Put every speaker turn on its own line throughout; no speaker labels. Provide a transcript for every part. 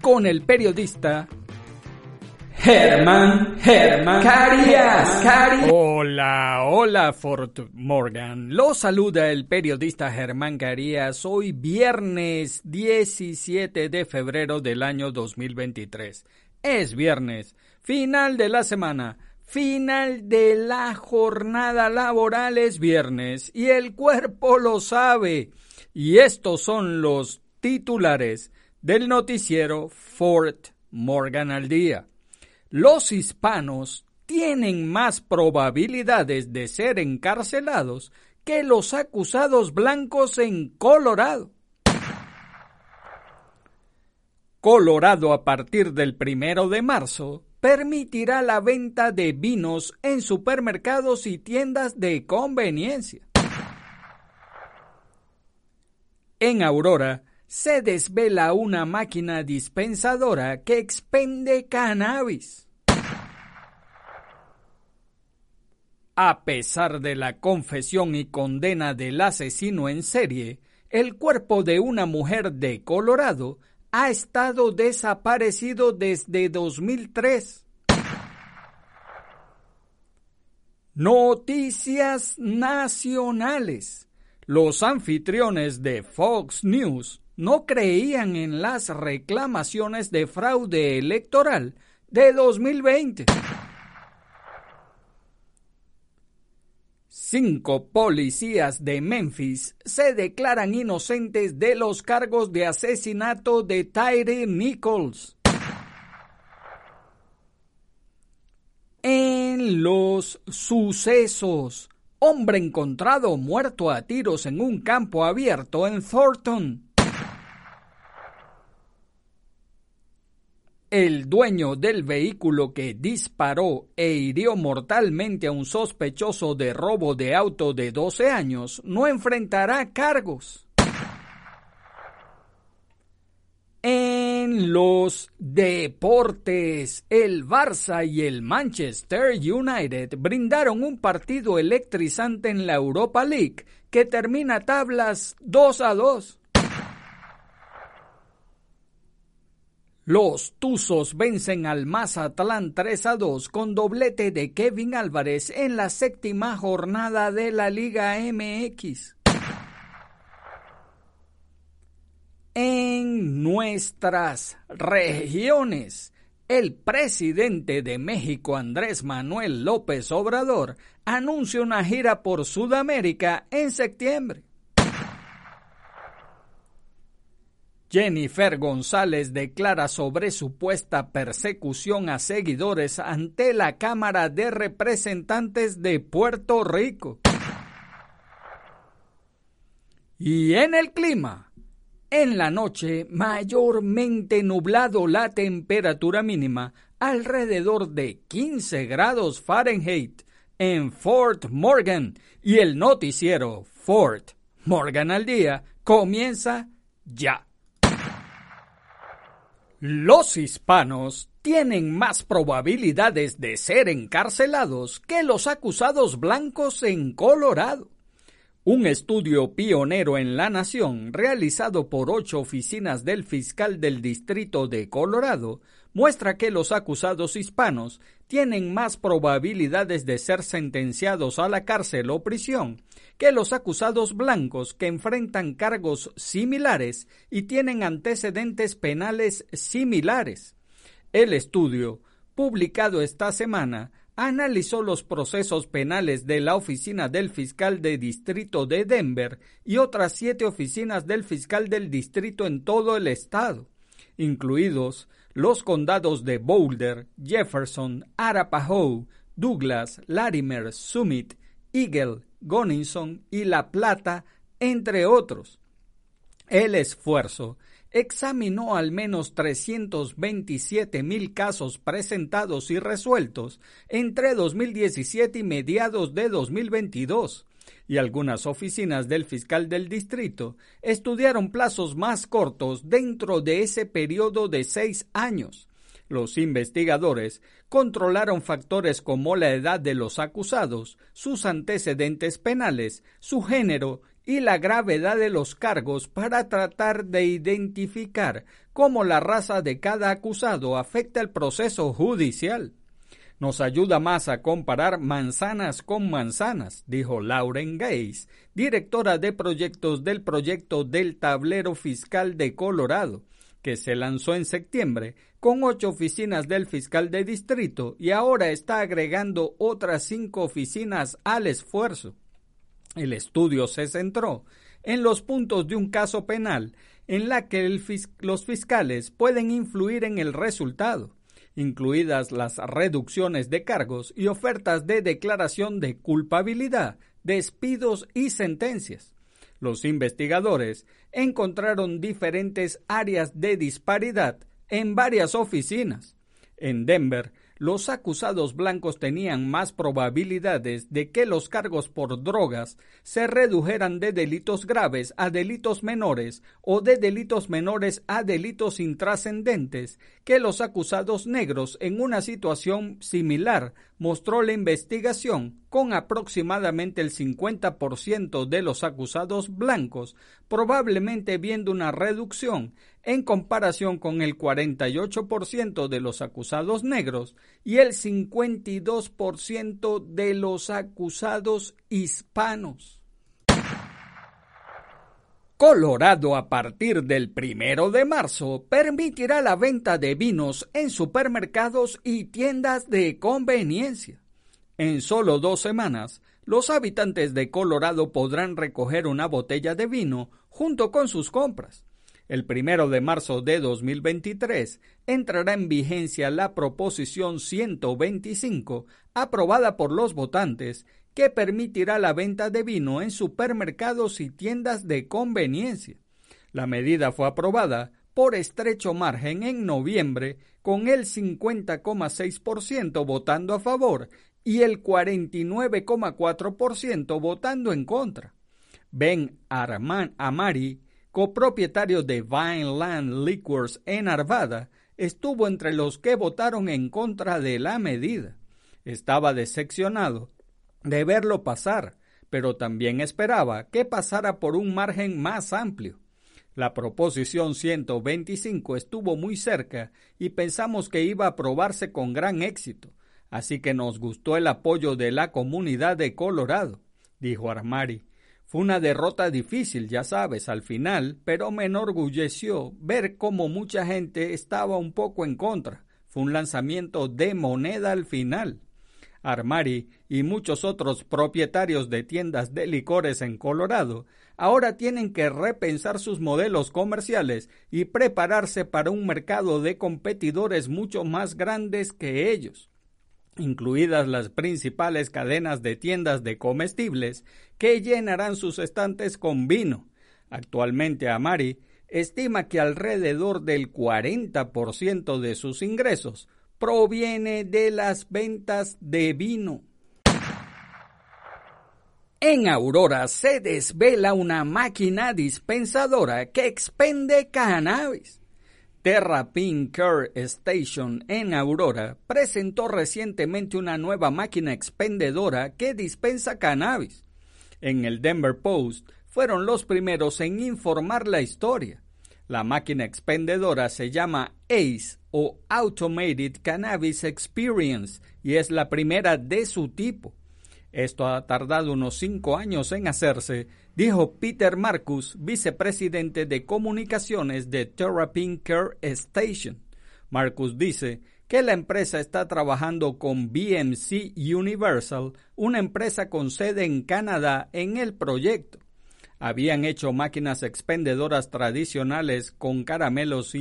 con el periodista Germán, Germán Carías, Hola, hola Fort Morgan. Lo saluda el periodista Germán Carías hoy viernes 17 de febrero del año 2023. Es viernes, final de la semana, final de la jornada laboral es viernes y el cuerpo lo sabe. Y estos son los titulares del noticiero Fort Morgan al día los hispanos tienen más probabilidades de ser encarcelados que los acusados blancos en Colorado. Colorado a partir del primero de marzo permitirá la venta de vinos en supermercados y tiendas de conveniencia. En Aurora, se desvela una máquina dispensadora que expende cannabis. A pesar de la confesión y condena del asesino en serie, el cuerpo de una mujer de Colorado ha estado desaparecido desde 2003. Noticias nacionales. Los anfitriones de Fox News no creían en las reclamaciones de fraude electoral de 2020. Cinco policías de Memphis se declaran inocentes de los cargos de asesinato de Tyree Nichols. En los sucesos, hombre encontrado muerto a tiros en un campo abierto en Thornton. El dueño del vehículo que disparó e hirió mortalmente a un sospechoso de robo de auto de 12 años no enfrentará cargos. En los deportes, el Barça y el Manchester United brindaron un partido electrizante en la Europa League que termina tablas 2 a 2. Los Tuzos vencen al Mazatlán 3 a 2 con doblete de Kevin Álvarez en la séptima jornada de la Liga MX. En nuestras regiones, el presidente de México, Andrés Manuel López Obrador, anuncia una gira por Sudamérica en septiembre. Jennifer González declara sobre supuesta persecución a seguidores ante la Cámara de Representantes de Puerto Rico. Y en el clima, en la noche mayormente nublado la temperatura mínima alrededor de 15 grados Fahrenheit en Fort Morgan y el noticiero Fort Morgan al día comienza ya. Los hispanos tienen más probabilidades de ser encarcelados que los acusados blancos en Colorado. Un estudio pionero en la nación, realizado por ocho oficinas del fiscal del Distrito de Colorado, muestra que los acusados hispanos tienen más probabilidades de ser sentenciados a la cárcel o prisión que los acusados blancos que enfrentan cargos similares y tienen antecedentes penales similares. El estudio, publicado esta semana, analizó los procesos penales de la Oficina del Fiscal de Distrito de Denver y otras siete oficinas del fiscal del distrito en todo el estado, incluidos los condados de Boulder, Jefferson, Arapahoe, Douglas, Larimer, Summit, Eagle, Gunnison y La Plata, entre otros. El esfuerzo examinó al menos 327 mil casos presentados y resueltos entre 2017 y mediados de 2022, y algunas oficinas del fiscal del distrito estudiaron plazos más cortos dentro de ese periodo de seis años. Los investigadores controlaron factores como la edad de los acusados, sus antecedentes penales, su género y la gravedad de los cargos para tratar de identificar cómo la raza de cada acusado afecta el proceso judicial. Nos ayuda más a comparar manzanas con manzanas, dijo Lauren Gates, directora de proyectos del proyecto del Tablero Fiscal de Colorado, que se lanzó en septiembre con ocho oficinas del fiscal de distrito y ahora está agregando otras cinco oficinas al esfuerzo. El estudio se centró en los puntos de un caso penal en la que los fiscales pueden influir en el resultado, incluidas las reducciones de cargos y ofertas de declaración de culpabilidad, despidos y sentencias. Los investigadores encontraron diferentes áreas de disparidad en varias oficinas. En Denver, los acusados blancos tenían más probabilidades de que los cargos por drogas se redujeran de delitos graves a delitos menores o de delitos menores a delitos intrascendentes que los acusados negros en una situación similar, mostró la investigación, con aproximadamente el 50% de los acusados blancos probablemente viendo una reducción en comparación con el 48% de los acusados negros y el 52% de los acusados hispanos. Colorado a partir del primero de marzo permitirá la venta de vinos en supermercados y tiendas de conveniencia. En solo dos semanas, los habitantes de Colorado podrán recoger una botella de vino junto con sus compras. El primero de marzo de 2023 entrará en vigencia la Proposición 125, aprobada por los votantes, que permitirá la venta de vino en supermercados y tiendas de conveniencia. La medida fue aprobada por estrecho margen en noviembre, con el 50,6% votando a favor y el 49,4% votando en contra. Ben Arman Amari, copropietario de Vineland Liquors en Arvada, estuvo entre los que votaron en contra de la medida. Estaba decepcionado de verlo pasar, pero también esperaba que pasara por un margen más amplio. La proposición 125 estuvo muy cerca y pensamos que iba a aprobarse con gran éxito, así que nos gustó el apoyo de la comunidad de Colorado, dijo Armari. Fue una derrota difícil, ya sabes, al final, pero me enorgulleció ver cómo mucha gente estaba un poco en contra. Fue un lanzamiento de moneda al final. Armari y muchos otros propietarios de tiendas de licores en Colorado ahora tienen que repensar sus modelos comerciales y prepararse para un mercado de competidores mucho más grandes que ellos incluidas las principales cadenas de tiendas de comestibles que llenarán sus estantes con vino. Actualmente Amari estima que alrededor del 40% de sus ingresos proviene de las ventas de vino. En Aurora se desvela una máquina dispensadora que expende cannabis. Terrapin Care Station en Aurora presentó recientemente una nueva máquina expendedora que dispensa cannabis. En el Denver Post fueron los primeros en informar la historia. La máquina expendedora se llama ACE o Automated Cannabis Experience y es la primera de su tipo. Esto ha tardado unos cinco años en hacerse, dijo Peter Marcus, vicepresidente de comunicaciones de Terrapin Care Station. Marcus dice que la empresa está trabajando con BMC Universal, una empresa con sede en Canadá, en el proyecto. Habían hecho máquinas expendedoras tradicionales con caramelos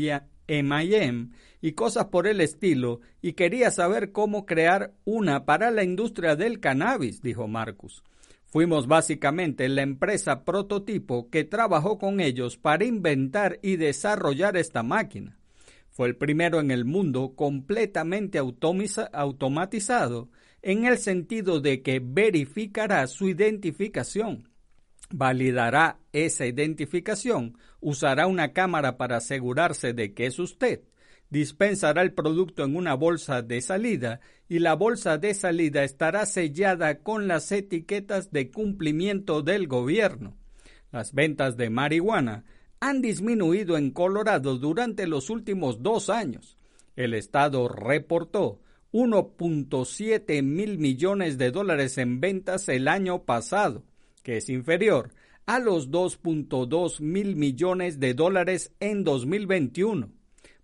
M&M y cosas por el estilo y quería saber cómo crear una para la industria del cannabis, dijo Marcus. Fuimos básicamente la empresa prototipo que trabajó con ellos para inventar y desarrollar esta máquina. Fue el primero en el mundo completamente automatizado en el sentido de que verificará su identificación, validará esa identificación, usará una cámara para asegurarse de que es usted, dispensará el producto en una bolsa de salida y la bolsa de salida estará sellada con las etiquetas de cumplimiento del gobierno. Las ventas de marihuana han disminuido en Colorado durante los últimos dos años. El Estado reportó 1.7 mil millones de dólares en ventas el año pasado, que es inferior a los 2.2 mil millones de dólares en 2021.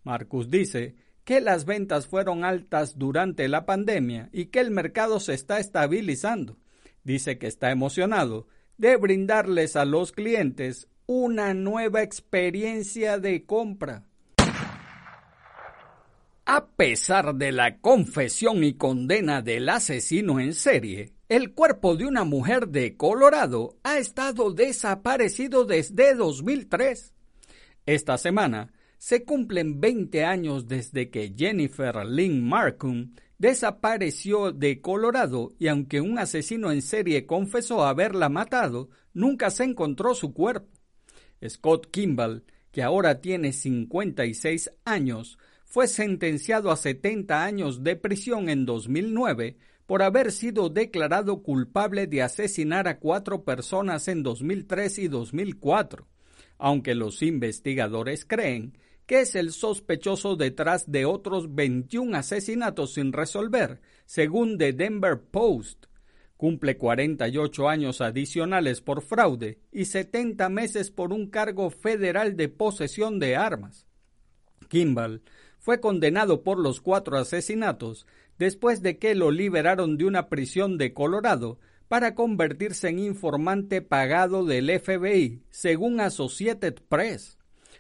Marcus dice que las ventas fueron altas durante la pandemia y que el mercado se está estabilizando. Dice que está emocionado de brindarles a los clientes una nueva experiencia de compra. A pesar de la confesión y condena del asesino en serie, el cuerpo de una mujer de Colorado ha estado desaparecido desde 2003. Esta semana se cumplen 20 años desde que Jennifer Lynn Markham desapareció de Colorado y aunque un asesino en serie confesó haberla matado, nunca se encontró su cuerpo. Scott Kimball, que ahora tiene 56 años, fue sentenciado a 70 años de prisión en 2009 por haber sido declarado culpable de asesinar a cuatro personas en 2003 y 2004, aunque los investigadores creen que es el sospechoso detrás de otros 21 asesinatos sin resolver, según The Denver Post, Cumple 48 años adicionales por fraude y 70 meses por un cargo federal de posesión de armas. Kimball fue condenado por los cuatro asesinatos después de que lo liberaron de una prisión de Colorado para convertirse en informante pagado del FBI, según Associated Press.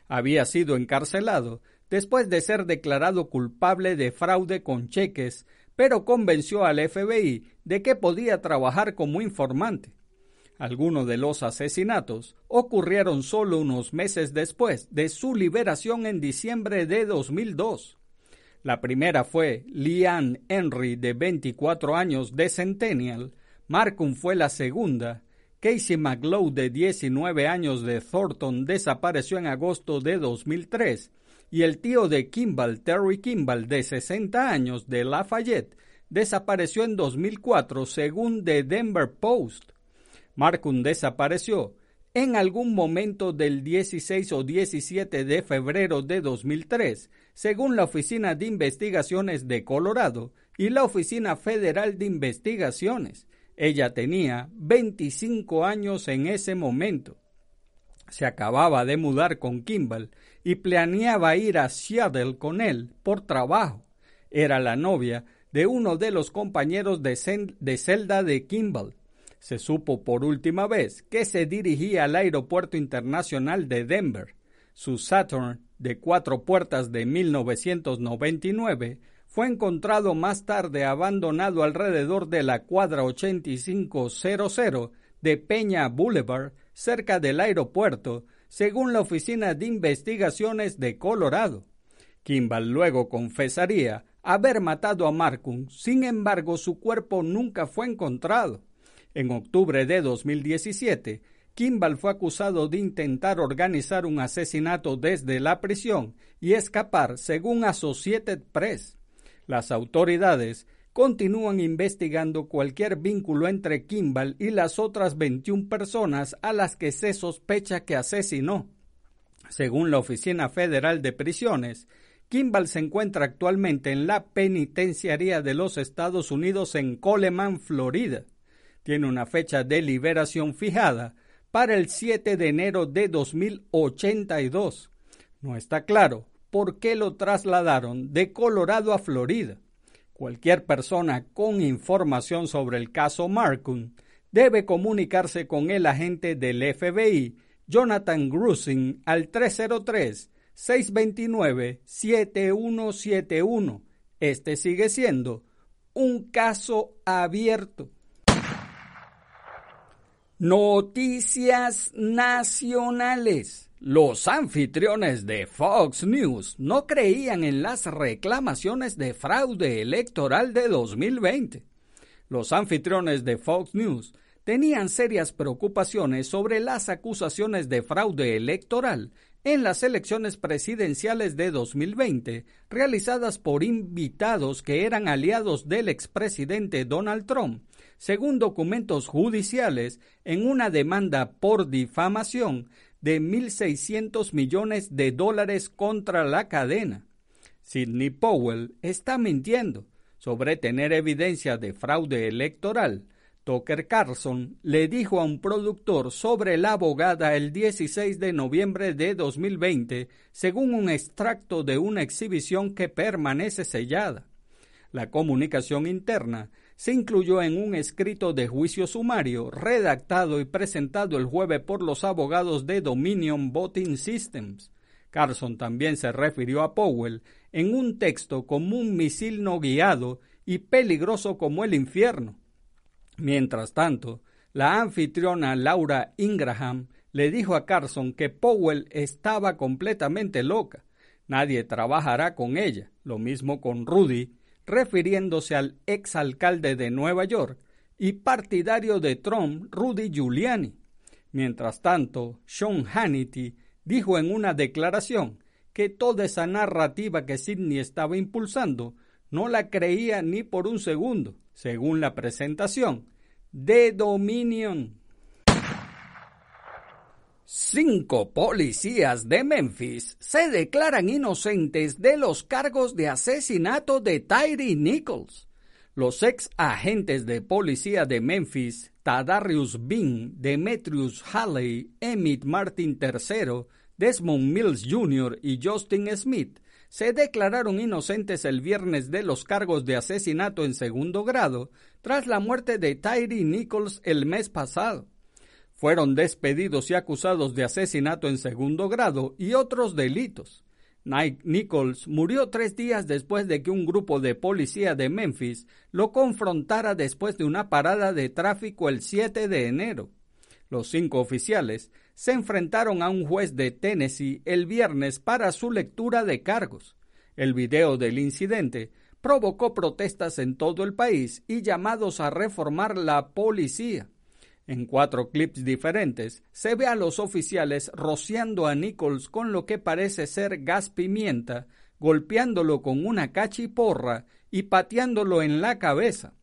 Había sido encarcelado después de ser declarado culpable de fraude con cheques pero convenció al FBI de que podía trabajar como informante. Algunos de los asesinatos ocurrieron solo unos meses después de su liberación en diciembre de 2002. La primera fue Leanne Henry, de 24 años, de Centennial. Markham fue la segunda. Casey McLeod, de 19 años, de Thornton, desapareció en agosto de 2003 y el tío de Kimball, Terry Kimball, de 60 años, de Lafayette, desapareció en 2004 según The Denver Post. Markham desapareció en algún momento del 16 o 17 de febrero de 2003, según la Oficina de Investigaciones de Colorado y la Oficina Federal de Investigaciones. Ella tenía 25 años en ese momento. Se acababa de mudar con Kimball y planeaba ir a Seattle con él por trabajo. Era la novia de uno de los compañeros de, celda de Kimball. Se supo por última vez que se dirigía al Aeropuerto Internacional de Denver. Su Saturn de cuatro puertas de 1999 fue encontrado más tarde abandonado alrededor de la cuadra 8500 de Peña Boulevard, cerca del aeropuerto, según la Oficina de Investigaciones de Colorado. Kimball luego confesaría haber matado a Markham, sin embargo su cuerpo nunca fue encontrado. En octubre de 2017, Kimball fue acusado de intentar organizar un asesinato desde la prisión y escapar, según Associated Press. Las autoridades continúan investigando cualquier vínculo entre Kimball y las otras 21 personas a las que se sospecha que asesinó. Según la Oficina Federal de Prisiones, Kimball se encuentra actualmente en la penitenciaría de los Estados Unidos en Coleman, Florida. Tiene una fecha de liberación fijada para el 7 de enero de 2082. No está claro por qué lo trasladaron de Colorado a Florida. Cualquier persona con información sobre el caso Markham debe comunicarse con el agente del FBI, Jonathan Grusin, al 303-629-7171. Este sigue siendo un caso abierto. Noticias nacionales. Los anfitriones de Fox News no creían en las reclamaciones de fraude electoral de 2020. Los anfitriones de Fox News tenían serias preocupaciones sobre las acusaciones de fraude electoral en las elecciones presidenciales de 2020 realizadas por invitados que eran aliados del expresidente Donald Trump, según documentos judiciales en una demanda por difamación de 1.600 millones de dólares contra la cadena. Sidney Powell está mintiendo sobre tener evidencia de fraude electoral Tucker Carlson le dijo a un productor sobre la abogada el 16 de noviembre de 2020, según un extracto de una exhibición que permanece sellada. La comunicación interna se incluyó en un escrito de juicio sumario redactado y presentado el jueves por los abogados de Dominion Voting Systems. Carlson también se refirió a Powell en un texto como un misil no guiado y peligroso como el infierno Mientras tanto, la anfitriona Laura Ingraham le dijo a Carson que Powell estaba completamente loca. Nadie trabajará con ella. Lo mismo con Rudy, refiriéndose al exalcalde de Nueva York y partidario de Trump, Rudy Giuliani. Mientras tanto, Sean Hannity dijo en una declaración que toda esa narrativa que Sidney estaba impulsando no la creía ni por un segundo según la presentación, de Dominion. Cinco policías de Memphis se declaran inocentes de los cargos de asesinato de Tyree Nichols. Los ex agentes de policía de Memphis, Tadarius Bean, Demetrius Halley, Emmett Martin III, Desmond Mills Jr. y Justin Smith, se declararon inocentes el viernes de los cargos de asesinato en segundo grado tras la muerte de Tyree Nichols el mes pasado. Fueron despedidos y acusados de asesinato en segundo grado y otros delitos. Nike Nichols murió tres días después de que un grupo de policía de Memphis lo confrontara después de una parada de tráfico el 7 de enero. Los cinco oficiales se enfrentaron a un juez de Tennessee el viernes para su lectura de cargos. El video del incidente provocó protestas en todo el país y llamados a reformar la policía. En cuatro clips diferentes se ve a los oficiales rociando a Nichols con lo que parece ser gas pimienta, golpeándolo con una cachiporra y pateándolo en la cabeza.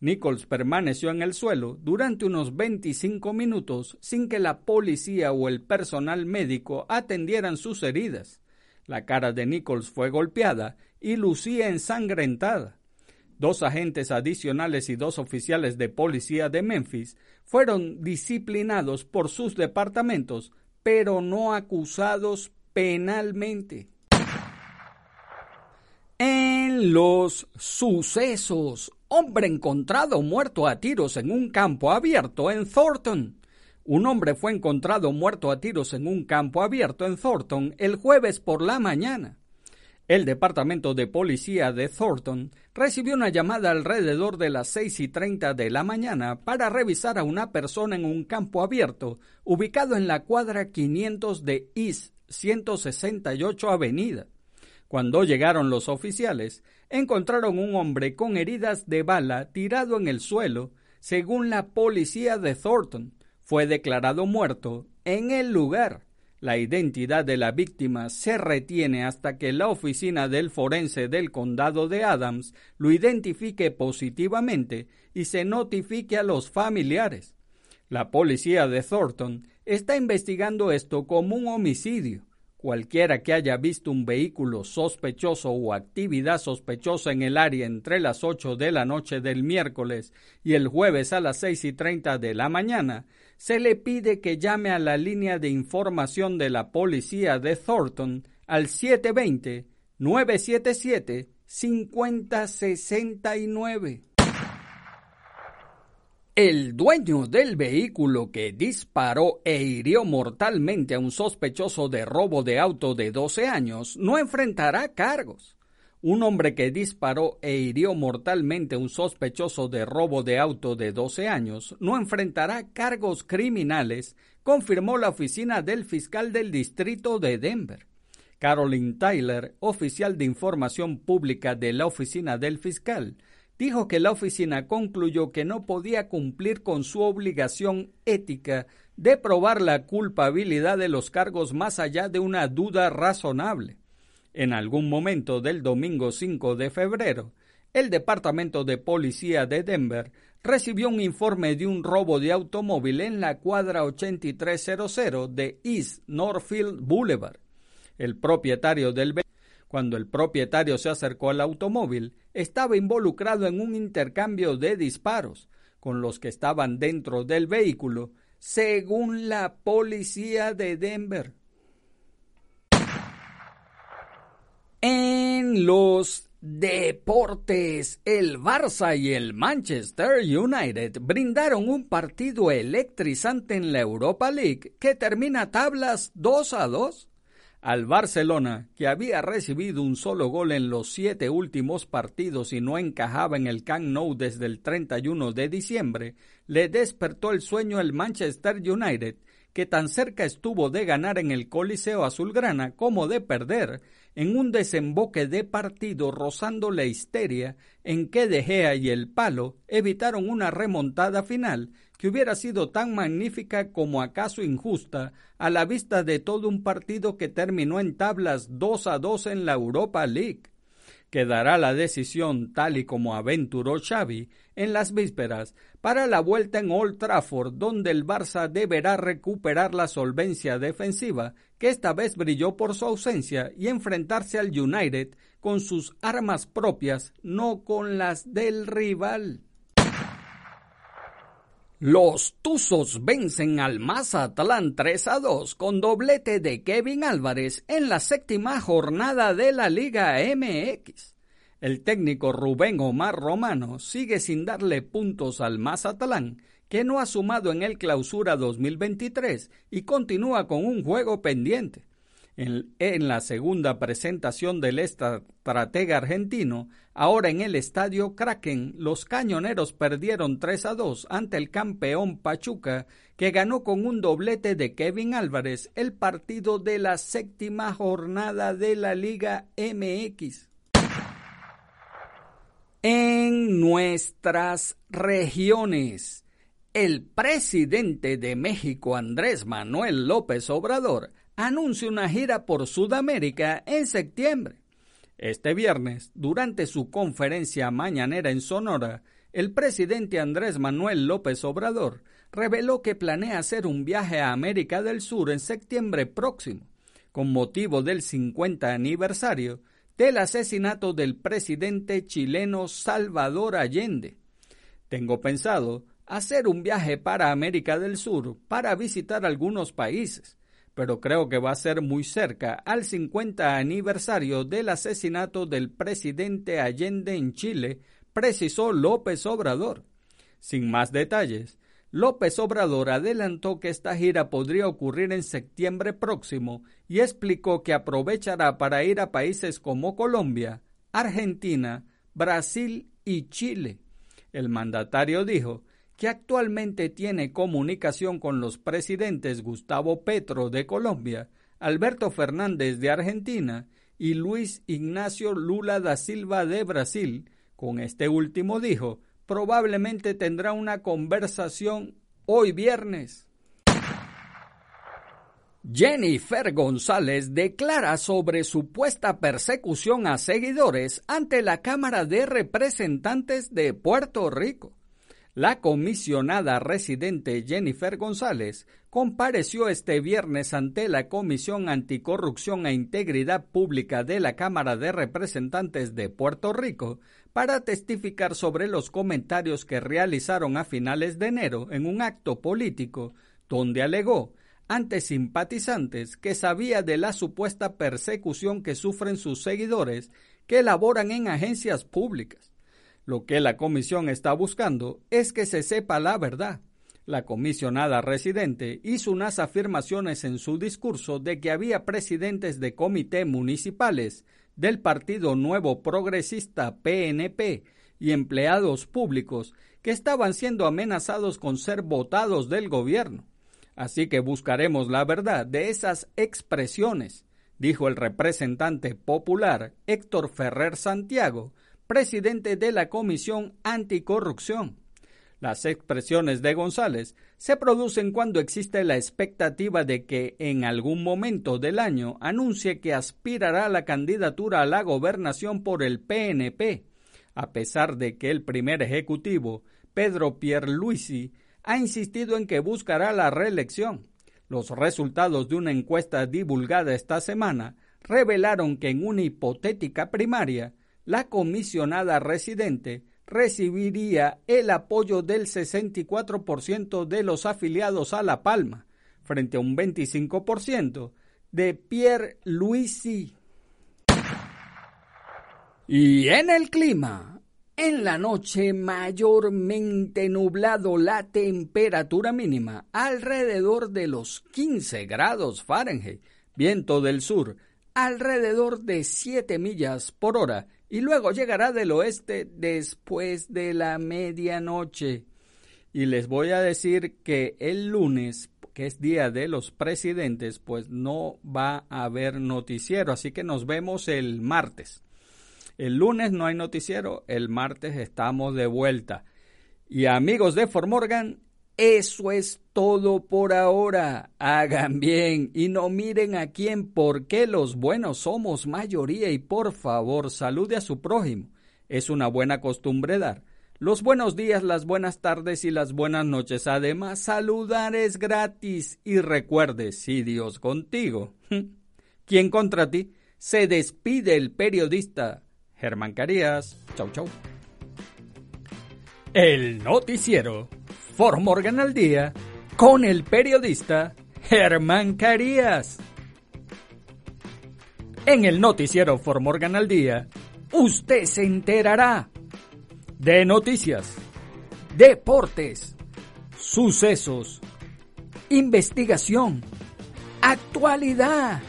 Nichols permaneció en el suelo durante unos 25 minutos sin que la policía o el personal médico atendieran sus heridas. La cara de Nichols fue golpeada y lucía ensangrentada. Dos agentes adicionales y dos oficiales de policía de Memphis fueron disciplinados por sus departamentos, pero no acusados penalmente. En los sucesos Hombre encontrado muerto a tiros en un campo abierto en Thornton. Un hombre fue encontrado muerto a tiros en un campo abierto en Thornton el jueves por la mañana. El departamento de policía de Thornton recibió una llamada alrededor de las seis y treinta de la mañana para revisar a una persona en un campo abierto ubicado en la cuadra 500 de East 168 Avenida. Cuando llegaron los oficiales, encontraron un hombre con heridas de bala tirado en el suelo, según la policía de Thornton. Fue declarado muerto en el lugar. La identidad de la víctima se retiene hasta que la oficina del forense del condado de Adams lo identifique positivamente y se notifique a los familiares. La policía de Thornton está investigando esto como un homicidio. Cualquiera que haya visto un vehículo sospechoso o actividad sospechosa en el área entre las 8 de la noche del miércoles y el jueves a las seis y treinta de la mañana, se le pide que llame a la línea de información de la policía de Thornton al 720-977-5069. El dueño del vehículo que disparó e hirió mortalmente a un sospechoso de robo de auto de 12 años no enfrentará cargos. Un hombre que disparó e hirió mortalmente a un sospechoso de robo de auto de 12 años no enfrentará cargos criminales, confirmó la oficina del fiscal del distrito de Denver. Caroline Tyler, oficial de información pública de la oficina del fiscal, dijo que la oficina concluyó que no podía cumplir con su obligación ética de probar la culpabilidad de los cargos más allá de una duda razonable. En algún momento del domingo 5 de febrero, el Departamento de Policía de Denver recibió un informe de un robo de automóvil en la cuadra 8300 de East Northfield Boulevard. El propietario del cuando el propietario se acercó al automóvil, estaba involucrado en un intercambio de disparos con los que estaban dentro del vehículo, según la policía de Denver. En los deportes, el Barça y el Manchester United brindaron un partido electrizante en la Europa League que termina tablas 2 a 2 al Barcelona, que había recibido un solo gol en los siete últimos partidos y no encajaba en el Camp Nou desde el 31 de diciembre, le despertó el sueño el Manchester United, que tan cerca estuvo de ganar en el Coliseo Azulgrana como de perder en un desemboque de partido rozando la histeria en que De Gea y el Palo evitaron una remontada final que hubiera sido tan magnífica como acaso injusta a la vista de todo un partido que terminó en tablas 2 a 2 en la Europa League. Quedará la decisión, tal y como aventuró Xavi, en las vísperas para la vuelta en Old Trafford, donde el Barça deberá recuperar la solvencia defensiva, que esta vez brilló por su ausencia, y enfrentarse al United con sus armas propias, no con las del rival. Los Tuzos vencen al Mazatlán 3 a 2 con doblete de Kevin Álvarez en la séptima jornada de la Liga MX. El técnico Rubén Omar Romano sigue sin darle puntos al Mazatlán, que no ha sumado en el clausura 2023 y continúa con un juego pendiente. En, la segunda presentación del estratega argentino, ahora en el estadio Kraken, los cañoneros perdieron 3 a 2 ante el campeón Pachuca, que ganó con un doblete de Kevin Álvarez el partido de la séptima jornada de la Liga MX. En nuestras regiones, el presidente de México, Andrés Manuel López Obrador, anuncia una gira por Sudamérica en septiembre. Este viernes, durante su conferencia mañanera en Sonora, el presidente Andrés Manuel López Obrador reveló que planea hacer un viaje a América del Sur en septiembre próximo, con motivo del 50 aniversario del asesinato del presidente chileno Salvador Allende. Tengo pensado hacer un viaje para América del Sur para visitar algunos países, pero creo que va a ser muy cerca al 50 aniversario del asesinato del presidente Allende en Chile, precisó López Obrador. Sin más detalles, López Obrador adelantó que esta gira podría ocurrir en septiembre próximo y explicó que aprovechará para ir a países como Colombia, Argentina, Brasil y Chile. El mandatario dijo que actualmente tiene comunicación con los presidentes Gustavo Petro de Colombia, Alberto Fernández de Argentina y Luis Ignacio Lula da Silva de Brasil. Con este último dijo, probablemente tendrá una conversación hoy viernes. Jennifer González declara sobre supuesta persecución a seguidores ante la Cámara de Representantes de Puerto Rico. La comisionada residente Jennifer González compareció este viernes ante la Comisión Anticorrupción e Integridad Pública de la Cámara de Representantes de Puerto Rico para testificar sobre los comentarios que realizaron a finales de enero en un acto político donde alegó ante simpatizantes que sabía de la supuesta persecución que sufren sus seguidores que laboran en agencias públicas. Lo que la comisión está buscando es que se sepa la verdad. La comisionada residente hizo unas afirmaciones en su discurso de que había presidentes de comité municipales del Partido Nuevo Progresista PNP y empleados públicos que estaban siendo amenazados con ser votados del gobierno. Así que buscaremos la verdad de esas expresiones, dijo el representante popular Héctor Ferrer Santiago, presidente de la Comisión Anticorrupción. Las expresiones de González se producen cuando existe la expectativa de que en algún momento del año anuncie que aspirará a la candidatura a la gobernación por el PNP, a pesar de que el primer ejecutivo, Pedro Pierluisi, ha insistido en que buscará la reelección. Los resultados de una encuesta divulgada esta semana revelaron que en una hipotética primaria, la comisionada residente recibiría el apoyo del 64% de los afiliados a La Palma, frente a un 25% de Pierre Luisi. Y en el clima, en la noche mayormente nublado la temperatura mínima alrededor de los 15 grados Fahrenheit, viento del sur alrededor de 7 millas por hora y luego llegará del oeste después de la medianoche. Y les voy a decir que el lunes, que es día de los presidentes, pues no va a haber noticiero, así que nos vemos el martes. El lunes no hay noticiero, el martes estamos de vuelta. Y amigos de Formorgan, eso es todo por ahora. Hagan bien y no miren a quién porque los buenos somos mayoría y por favor salude a su prójimo. Es una buena costumbre dar. Los buenos días, las buenas tardes y las buenas noches. Además, saludar es gratis. Y recuerde, si Dios contigo, ¿quién contra ti? Se despide el periodista Germán Carías. Chau, chau. El noticiero For al día con el periodista Germán Carías. En el noticiero For al día, usted se enterará de noticias, deportes, sucesos, investigación, actualidad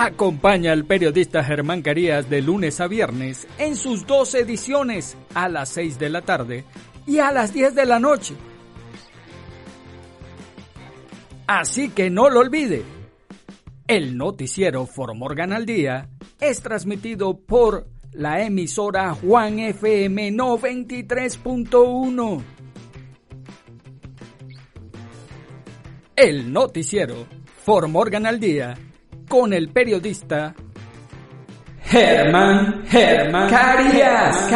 Acompaña al periodista Germán Carías de lunes a viernes en sus dos ediciones a las 6 de la tarde y a las 10 de la noche. Así que no lo olvide. El noticiero Formorgan al Día es transmitido por la emisora Juan FM 93.1. El noticiero Formorgan al Día con el periodista Germán Germán Carías.